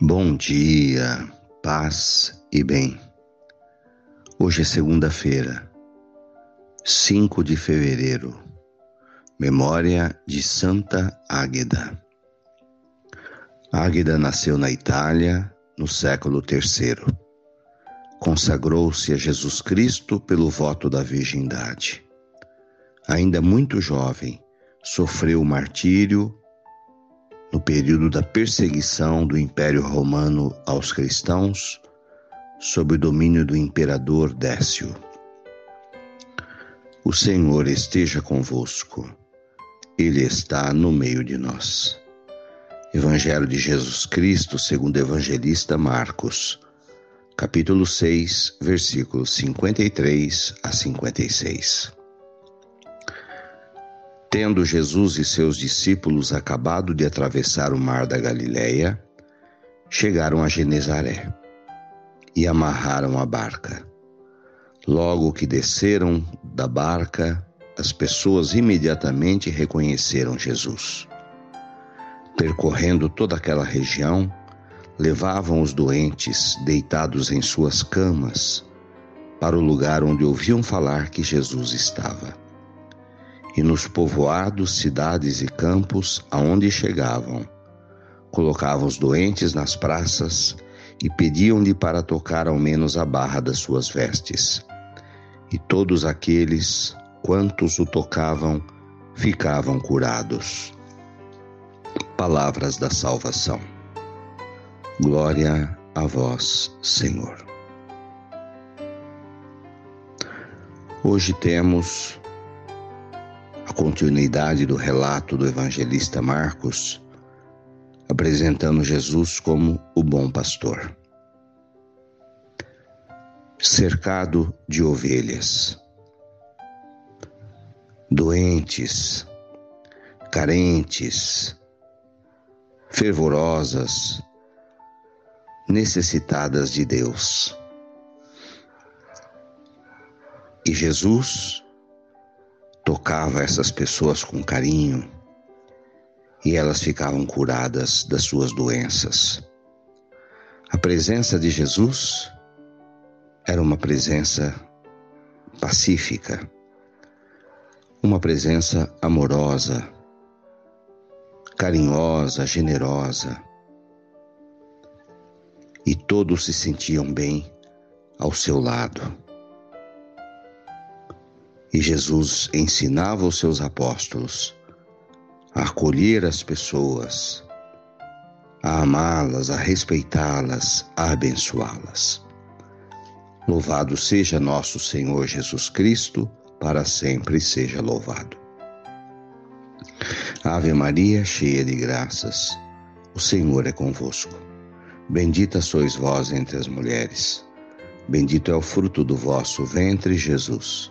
Bom dia, paz e bem. Hoje é segunda-feira, 5 de fevereiro, memória de Santa Águeda. Águeda nasceu na Itália no século III. Consagrou-se a Jesus Cristo pelo voto da virgindade. Ainda muito jovem, sofreu o martírio no período da perseguição do Império Romano aos cristãos, sob o domínio do imperador Décio. O Senhor esteja convosco, Ele está no meio de nós. Evangelho de Jesus Cristo, segundo o evangelista Marcos, capítulo 6, versículos 53 a 56. Tendo Jesus e seus discípulos acabado de atravessar o mar da Galileia, chegaram a Genezaré e amarraram a barca. Logo que desceram da barca, as pessoas imediatamente reconheceram Jesus. Percorrendo toda aquela região, levavam os doentes deitados em suas camas para o lugar onde ouviam falar que Jesus estava e nos povoados, cidades e campos aonde chegavam. Colocavam os doentes nas praças e pediam-lhe para tocar ao menos a barra das suas vestes. E todos aqueles, quantos o tocavam, ficavam curados. Palavras da salvação. Glória a vós, Senhor. Hoje temos continuidade do relato do evangelista Marcos, apresentando Jesus como o bom pastor. Cercado de ovelhas, doentes, carentes, fervorosas, necessitadas de Deus. E Jesus tocava essas pessoas com carinho e elas ficavam curadas das suas doenças. A presença de Jesus era uma presença pacífica, uma presença amorosa, carinhosa, generosa. E todos se sentiam bem ao seu lado. E Jesus ensinava os seus apóstolos a acolher as pessoas, a amá-las, a respeitá-las, a abençoá-las. Louvado seja nosso Senhor Jesus Cristo, para sempre seja louvado. Ave Maria, cheia de graças, o Senhor é convosco. Bendita sois vós entre as mulheres. Bendito é o fruto do vosso ventre, Jesus.